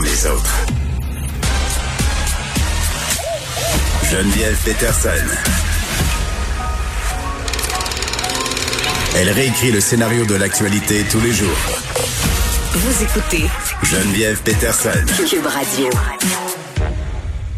comme les autres. Geneviève Peterson. Elle réécrit le scénario de l'actualité tous les jours. Vous écoutez Geneviève Peterson. Cube Radio.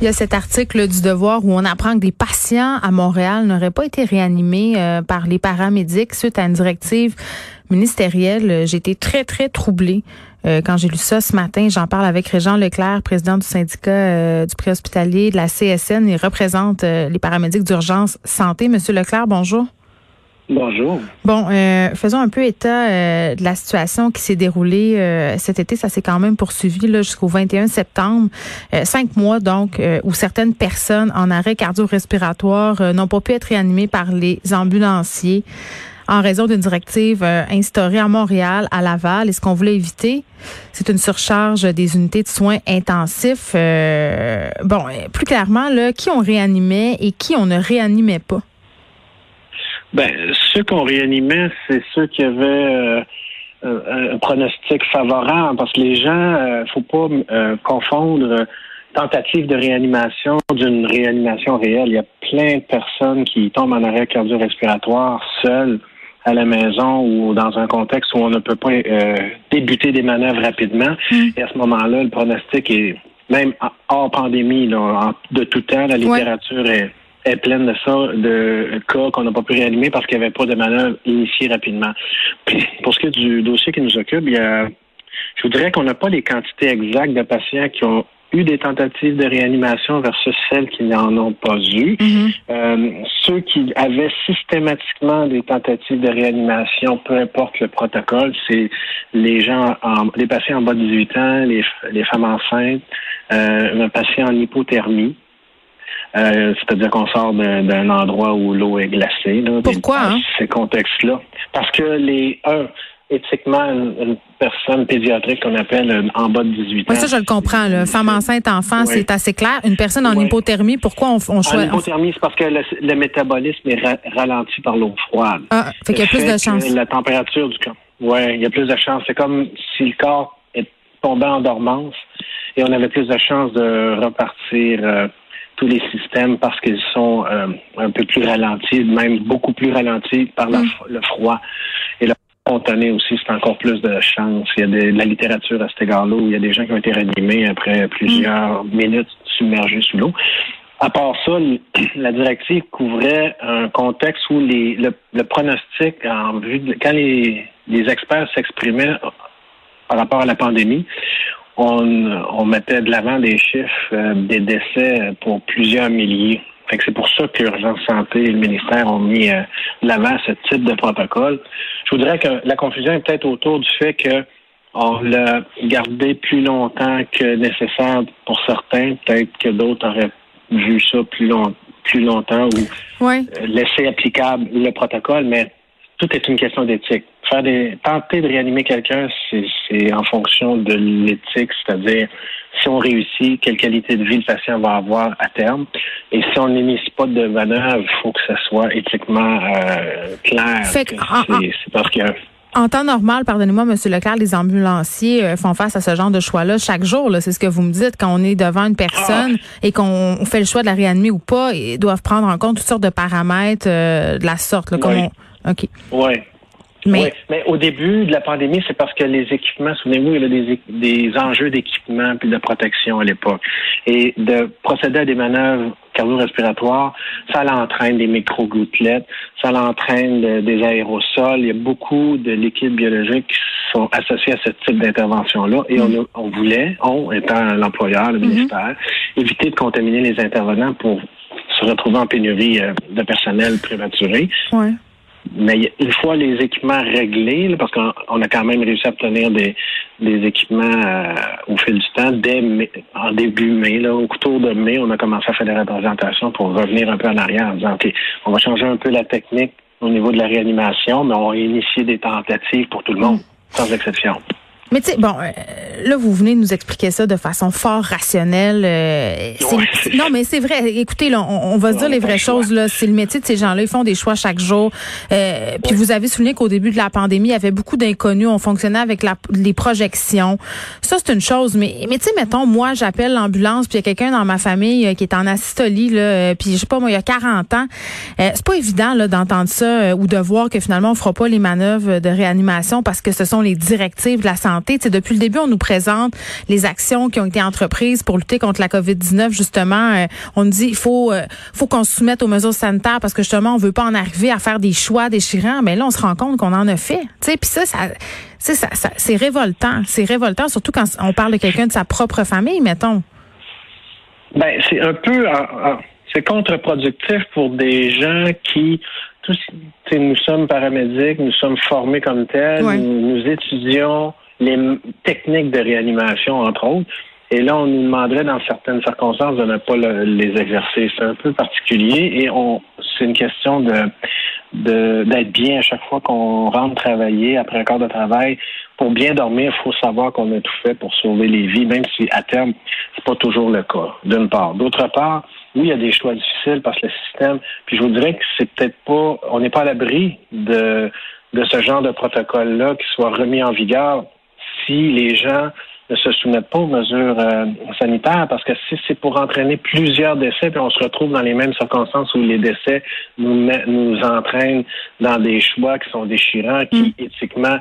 Il y a cet article du Devoir où on apprend que des patients à Montréal n'auraient pas été réanimés euh, par les paramédics suite à une directive ministérielle. J'ai été très, très troublée euh, quand j'ai lu ça ce matin. J'en parle avec Régent Leclerc, président du syndicat euh, du préhospitalier de la CSN. Il représente les paramédics d'urgence santé. Monsieur Leclerc, bonjour. Bonjour. Bon, euh, faisons un peu état euh, de la situation qui s'est déroulée euh, cet été. Ça s'est quand même poursuivi jusqu'au 21 septembre. cinq mois donc où certaines personnes en arrêt cardio-respiratoire n'ont pas pu être réanimées par les ambulanciers en raison d'une directive instaurée à Montréal, à Laval. Et ce qu'on voulait éviter, c'est une surcharge des unités de soins intensifs. bon, plus clairement, là, qui on réanimait et qui on ne réanimait pas? Ben, ceux qu'on réanimait, c'est ceux qui avaient euh, un pronostic favorable, parce que les gens, euh, faut pas euh, confondre tentative de réanimation d'une réanimation réelle. Il y a plein de personnes qui tombent en arrêt cardio-respiratoire seules à la maison ou dans un contexte où on ne peut pas débuter des manœuvres rapidement. Mm. Et à ce moment-là, le pronostic est même hors pandémie, là, de tout temps, la littérature est est pleine de ça, de cas qu'on n'a pas pu réanimer parce qu'il n'y avait pas de manœuvre initiée rapidement. Puis, pour ce qui est du dossier qui nous occupe, il y a, je voudrais qu'on n'a pas les quantités exactes de patients qui ont eu des tentatives de réanimation versus celles qui n'en ont pas eu. Mm-hmm. euh, ceux qui avaient systématiquement des tentatives de réanimation, peu importe le protocole, c'est les gens, en, les patients en bas de 18 ans, les, les femmes enceintes, euh, un patient en hypothermie. Euh, c'est-à-dire qu'on sort d'un endroit où l'eau est glacée. Là, Pourquoi? Hein? Ces contextes-là. Parce que les un, éthiquement, une, personne pédiatrique qu'on appelle en bas de 18 ans. Oui, ça, je le comprends. Là. Femme enceinte, enfant, c'est assez clair. Une personne en hypothermie, pourquoi on, on choisit? En hypothermie, c'est parce que le, métabolisme est ralenti par l'eau froide. Ah, fait qu'il y a plus de chance. La température du corps. Oui, il y a plus de chance. C'est comme si le corps est tombé en dormance et on avait plus de chances de repartir euh, tous les systèmes parce qu'ils sont euh, un peu plus ralentis, même beaucoup plus ralentis par mm. le froid. Et le aussi, c'est encore plus de chance. Il y a de, la littérature à cet égard-là où il y a des gens qui ont été réanimés après plusieurs mm. minutes submergés sous l'eau. À part ça, la directive couvrait un contexte où les, le, pronostic en vue de, quand les, les experts s'exprimaient par rapport à la pandémie, on, mettait de l'avant des chiffres euh, des décès pour plusieurs milliers. C'est pour ça que l'urgence santé et le ministère ont mis euh, de l'avant ce type de protocole. Je voudrais que la confusion est peut-être autour du fait que on l'a gardé plus longtemps que nécessaire pour certains. Peut-être que d'autres auraient vu ça plus, long, plus longtemps ou euh, laisser applicable le protocole, mais tout est une question d'éthique faire des tenter de réanimer quelqu'un, c'est en fonction de l'éthique, c'est-à-dire si on réussit, quelle qualité de vie le patient va avoir à terme. Et si on n'initie pas de manœuvre, il faut que ça soit éthiquement euh, clair. C'est parce que en temps normal, pardonnez-moi, Monsieur Leclerc, les ambulanciers euh, font face à ce genre de choix-là chaque jour. C'est ce que vous me dites quand on est devant une personne ah. et qu'on fait le choix de la réanimer ou pas. Ils doivent prendre en compte toutes sortes de paramètres euh, de la sorte. Là, oui. OK. Oui. Mais... Oui, mais au début de la pandémie, c'est parce que les équipements, souvenez-vous, il y a des, des enjeux d'équipement puis de protection à l'époque. Et de procéder à des manœuvres cardio-respiratoires, ça l'entraîne des micro-gouttelettes, ça l'entraîne des aérosols. Il y a beaucoup de liquides biologiques qui sont associés à ce type d'intervention-là. Et on, mm. on, voulait, on étant l'employeur, le mm-hmm. ministère, éviter de contaminer les intervenants pour se retrouver en pénurie euh, de personnel prématuré. Ouais. Mais une fois les équipements réglés, parce qu'on a quand même réussi à obtenir des, des équipements euh, au fil du temps, dès en début mai, là, au tour de mai, on a commencé à faire des représentations pour revenir un peu en arrière en disant, OK, on va changer un peu la technique au niveau de la réanimation, mais on va initier des tentatives pour tout le monde, sans exception. Mais tu sais, bon, euh, là, vous venez de nous expliquer ça de façon fort rationnelle. Euh, non, mais c'est vrai. Écoutez, là, on, va se dire les vraies choses. Là, c'est le métier de ces gens-là. Ils font des choix chaque jour. Euh, puis vous avez souligné qu'au début de la pandémie, il y avait beaucoup d'inconnus. On fonctionnait avec la, les projections. Ça, c'est une chose. Mais, mais tu sais, mettons, moi, j'appelle l'ambulance, puis il y a quelqu'un dans ma famille qui est en asystolie, là, puis je sais pas, moi, il y a 40 ans. c'est pas évident là d'entendre ça ou de voir que finalement, on fera pas les manœuvres de réanimation parce que ce sont les directives de la santé depuis le début, on nous présente les actions qui ont été entreprises pour lutter contre la COVID-19. Justement, euh, on nous dit il faut euh, faut qu'on se soumette aux mesures sanitaires parce que justement, on veut pas en arriver à faire des choix déchirants. Mais là, on se rend compte qu'on en a fait. Puis ça, ça c'est ça, c'est révoltant. C'est révoltant, surtout quand on parle de quelqu'un de sa propre famille, mettons. Ben, c'est un peu, c'est contre-productif pour des gens qui, tous, nous sommes paramédics, nous sommes formés comme tels, nous, étudions les techniques de réanimation, entre autres. Et là, on nous demanderait dans certaines circonstances de ne pas les exercer. C'est un peu particulier et on c'est une question de d'être bien à chaque fois qu'on rentre travailler après un corps de travail. Pour bien dormir, il faut savoir qu'on a tout fait pour sauver les vies, même si à terme, c'est pas toujours le cas, d'une part. D'autre part, oui, il y a des choix difficiles parce que le système, puis je vous dirais que c'est peut-être pas, on n'est pas à l'abri de, de ce genre de protocole-là qui soit remis en vigueur si les gens ne se soumettent pas aux mesures euh, sanitaires, parce que si c'est pour entraîner plusieurs décès, puis on se retrouve dans les mêmes circonstances où les décès nous, nous entraînent dans des choix qui sont déchirants, qui mm. éthiquement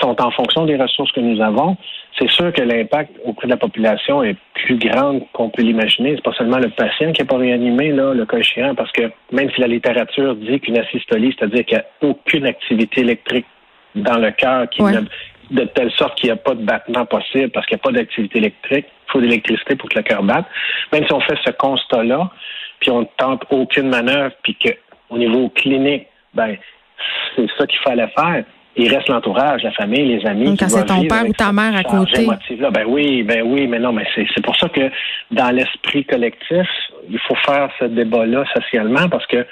sont en fonction des ressources que nous avons, c'est sûr que l'impact auprès de la population est plus grand qu'on peut l'imaginer. C'est pas seulement le patient qui n'est pas réanimé, là, le cas échéant, parce que même si la littérature dit qu'une asystolie, c'est-à-dire qu'il n'y a aucune activité électrique dans le cœur qui ne de telle sorte qu'il n'y a pas de battement possible parce qu'il n'y a pas d'activité électrique. Il faut de l'électricité pour que le cœur batte. Même si on fait ce constat-là, puis on ne tente aucune manœuvre, puis qu'au niveau clinique, ben c'est ça qu'il fallait faire. Il reste l'entourage, la famille, les amis. quand c'est ton père ou ta mère à côté. Ben oui, ben oui, mais non, mais c'est pour ça que dans l'esprit collectif, il faut faire ce débat-là socialement parce que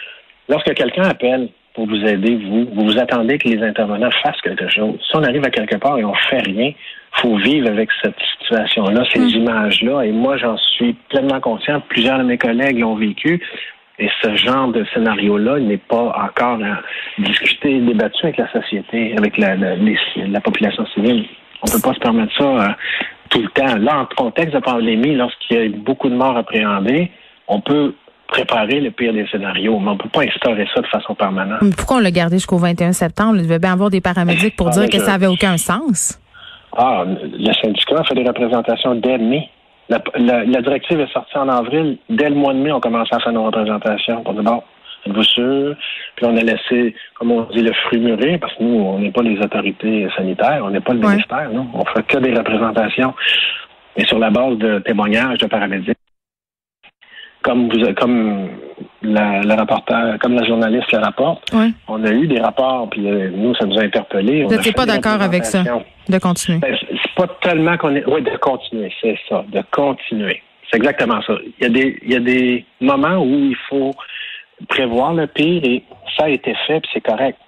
lorsque quelqu'un appelle pour vous aider, vous. Vous vous attendez que les intervenants fassent quelque chose. Si on arrive à quelque part et on fait rien, faut vivre avec cette situation-là, ces hmm. images-là. Et moi, j'en suis pleinement conscient. Plusieurs de mes collègues l'ont vécu. Et ce genre de scénario-là n'est pas encore discuté, débattu avec la société, avec la, la, population civile. On ne peut pas se permettre ça euh, tout le temps. Là, en contexte de pandémie, lorsqu'il y a beaucoup de morts appréhendées, on peut préparer le pire des scénarios, mais on ne peut pas instaurer ça de façon permanente. pourquoi on l'a gardé jusqu'au 21 septembre? Il devait bien avoir des paramédics pour ah, dire que ça n'avait aucun sens. Ah, le syndicat a fait des représentations dès mai. La, directive est sortie en avril. Dès le mois de mai, on commençait à faire nos représentations. On dit, bon, êtes-vous sûr? Puis on a laissé, comme on dit, le fruit mûrir, parce que nous, on n'est pas les autorités sanitaires, on n'est pas le ministère, non? On fait que des représentations. Et sur la base de témoignages de paramédics comme vous, comme la, la rapporteur, comme la journaliste le rapporte, on a eu des rapports, puis euh, nous, ça nous a interpellés. Vous n'êtes pas d'accord avec ça, de continuer? Ben, c'est pas tellement qu'on est... Oui, de continuer, c'est ça, de continuer. C'est exactement ça. Il y, a des, il y a des moments où il faut prévoir le pire et ça a été fait, puis c'est correct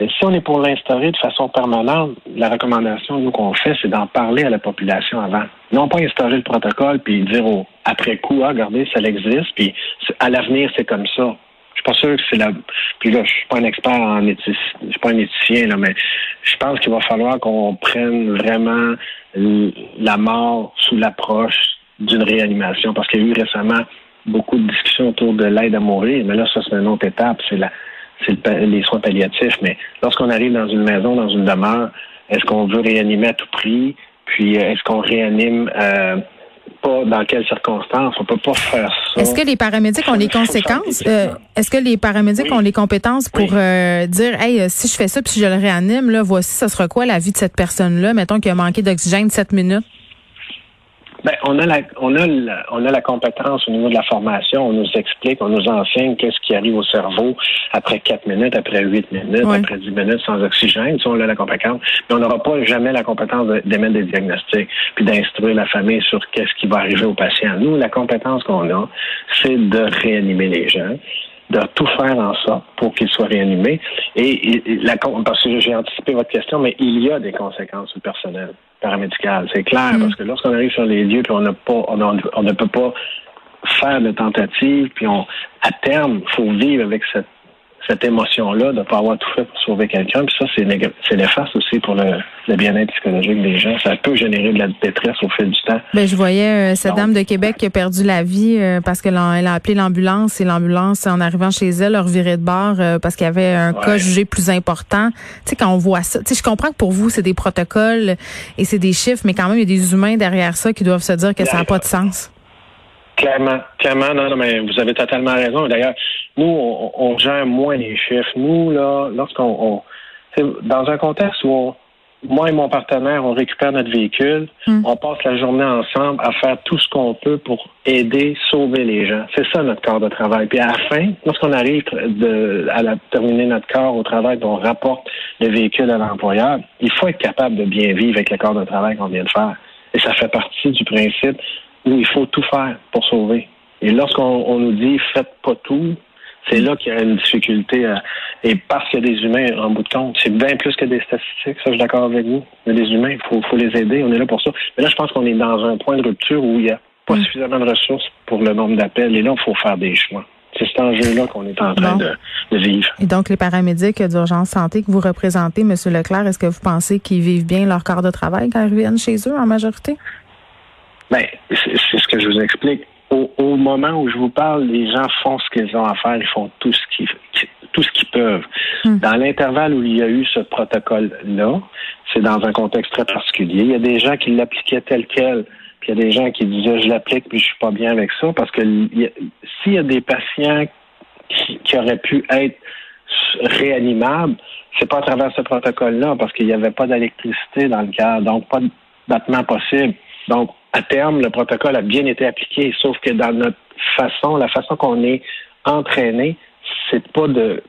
si on est pour l'instaurer de façon permanente, la recommandation nous qu'on fait, c'est d'en parler à la population avant. Non pas instaurer le protocole puis dire après coup, ah, regardez, ça existe, puis à l'avenir, c'est comme ça. Je suis pas sûr que c'est la. Puis là, je suis pas un expert en éthicien, je suis pas un éthicien, là, mais je pense qu'il va falloir qu'on prenne vraiment la mort sous l'approche d'une réanimation. Parce qu'il y a eu récemment beaucoup de discussions autour de l'aide à mourir, mais là, ça, c'est une autre étape. C'est la c'est les soins palliatifs. Mais lorsqu'on arrive dans une maison, dans une demeure, est-ce qu'on veut réanimer à tout prix? Puis euh, est-ce qu'on réanime euh, pas dans quelles circonstances? On peut pas faire ça. Est-ce que les paramédics ont les conséquences? Euh, est-ce que les paramédics ont les compétences pour dire Hey, si je fais ça puis si je le réanime, là, voici, ce sera quoi la vie de cette personne-là? Mettons qu'il a manqué d'oxygène sept minutes. Ben, on a la, on a la, on a la compétence au niveau de la formation. On nous explique, on nous enseigne qu'est-ce qui arrive au cerveau après quatre minutes, après huit minutes, après dix minutes sans oxygène. Si on a la compétence, mais on n'aura pas jamais la compétence d'émettre des diagnostics puis d'instruire la famille sur qu'est-ce qui va arriver au patient. Nous, la compétence qu'on a, c'est de réanimer les gens de tout faire en sorte pour qu'ils soient réanimés. Et, la, parce que j'ai anticipé votre question, mais il y a des conséquences personnelles. Paramédicale. C'est clair, mm. parce que lorsqu'on arrive sur les lieux, puis on n'a pas, on, on, ne peut pas faire de tentatives, puis on, à terme, il faut vivre avec cette cette émotion-là de ne pas avoir tout fait pour sauver quelqu'un. Puis ça, c'est néfaste aussi pour le, bien-être psychologique des gens. Ça peut générer de la détresse au fil du temps. Ben, je voyais euh, cette dame de Québec qui a perdu la vie euh, parce qu'elle a, elle a appelé l'ambulance et l'ambulance, en arrivant chez elle, leur virait de bord euh, parce qu'il y avait un cas jugé plus important. Tu sais, quand on voit ça, tu sais, je comprends que pour vous, c'est des protocoles et c'est des chiffres, mais quand même, il y a des humains derrière ça qui doivent se dire que ça n'a pas de sens. Clairement, clairement, non, non, mais vous avez totalement raison. D'ailleurs, nous, on, gère moins les chiffres. Nous, là, lorsqu'on, dans un contexte où moi et mon partenaire, on récupère notre véhicule, hmm. on passe la journée ensemble à faire tout ce qu'on peut pour aider, sauver les gens. C'est ça notre corps de travail. Puis à la fin, lorsqu'on arrive de, à la, terminer notre corps au travail, on rapporte le véhicule à l'employeur, il faut être capable de bien vivre avec le corps de travail qu'on vient de faire. Et ça fait partie du principe où il faut tout faire pour sauver. Et lorsqu'on nous dit faites pas tout, c'est là qu'il y a une difficulté. et parce qu'il y a des humains en bout de compte, c'est bien plus que des statistiques. Ça, je suis d'accord avec vous. Il y a des humains, il faut, faut, les aider. On est là pour ça. Mais là, je pense qu'on est dans un point de rupture où il n'y a pas mm. suffisamment de ressources pour le nombre d'appels. Et là, il faut faire des choix. C'est cet enjeu-là qu'on est en train de, vivre. Et donc, les paramédics d'urgence santé que vous représentez, M. Leclerc, est-ce que vous pensez qu'ils vivent bien leur corps de travail quand ils reviennent chez eux en majorité? Bien, c'est ce que je vous explique. Au, moment où je vous parle, les gens font ce qu'ils ont à faire, ils font tout ce qu'ils tout ce qu'ils peuvent. Hmm. Dans l'intervalle où il y a eu ce protocole-là, c'est dans un contexte très particulier. Il y a des gens qui l'appliquaient tel quel, puis il y a des gens qui disaient je l'applique puis je suis pas bien avec ça, parce que s'il y a des patients qui, qui auraient pu être réanimables, c'est pas à travers ce protocole-là, parce qu'il n'y avait pas d'électricité dans le cas, donc pas de battement possible. Donc, à terme, le protocole a bien été appliqué, sauf que dans notre façon, la façon qu'on est entraîné, c'est pas de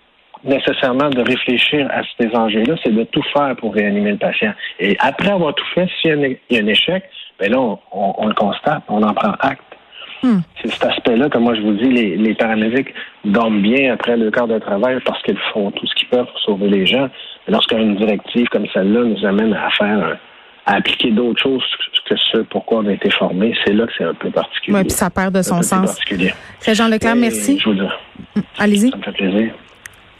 nécessairement de réfléchir à ces enjeux-là, c'est de tout faire pour réanimer le patient. Et après avoir tout fait, s'il y a un échec, ben là, on, le constate, on en prend acte. Hmm. C'est cet aspect-là que moi je vous dis, les, les paramédics dorment bien après le corps de travail parce qu'ils font tout ce qu'ils peuvent pour sauver les gens. Lorsqu'une directive comme celle-là nous amène à faire un, à appliquer d'autres choses que ce pourquoi on a été formé, c'est là que c'est un peu particulier. Oui, puis ça perd de son sens. Jean Leclerc, merci. Allez-y. Ça me fait plaisir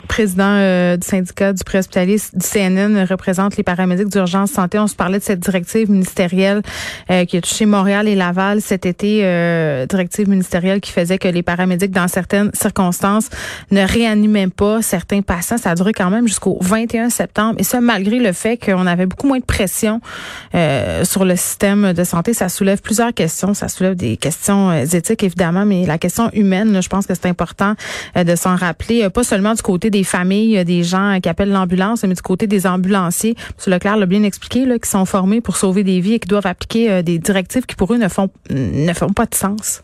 président euh, du syndicat du préhospitalier du CNN représente les paramédics d'urgence santé. On se parlait de cette directive ministérielle euh, qui a touché Montréal et Laval cet été, euh, directive ministérielle qui faisait que les paramédics, dans certaines circonstances, ne réanimaient pas certains patients. Ça a duré quand même jusqu'au 21 septembre. Et ça, malgré le fait qu'on avait beaucoup moins de pression sur le système de santé. Ça soulève plusieurs questions. Ça soulève des questions éthiques, évidemment, mais la question humaine, je pense que c'est important de s'en rappeler, pas seulement du côté des familles, des gens qui appellent l'ambulance, mais du côté des ambulanciers, M. Leclerc l'a bien expliqué, qui sont formés pour sauver des vies et qui doivent appliquer euh, des directives qui pour eux ne font ne font pas de sens.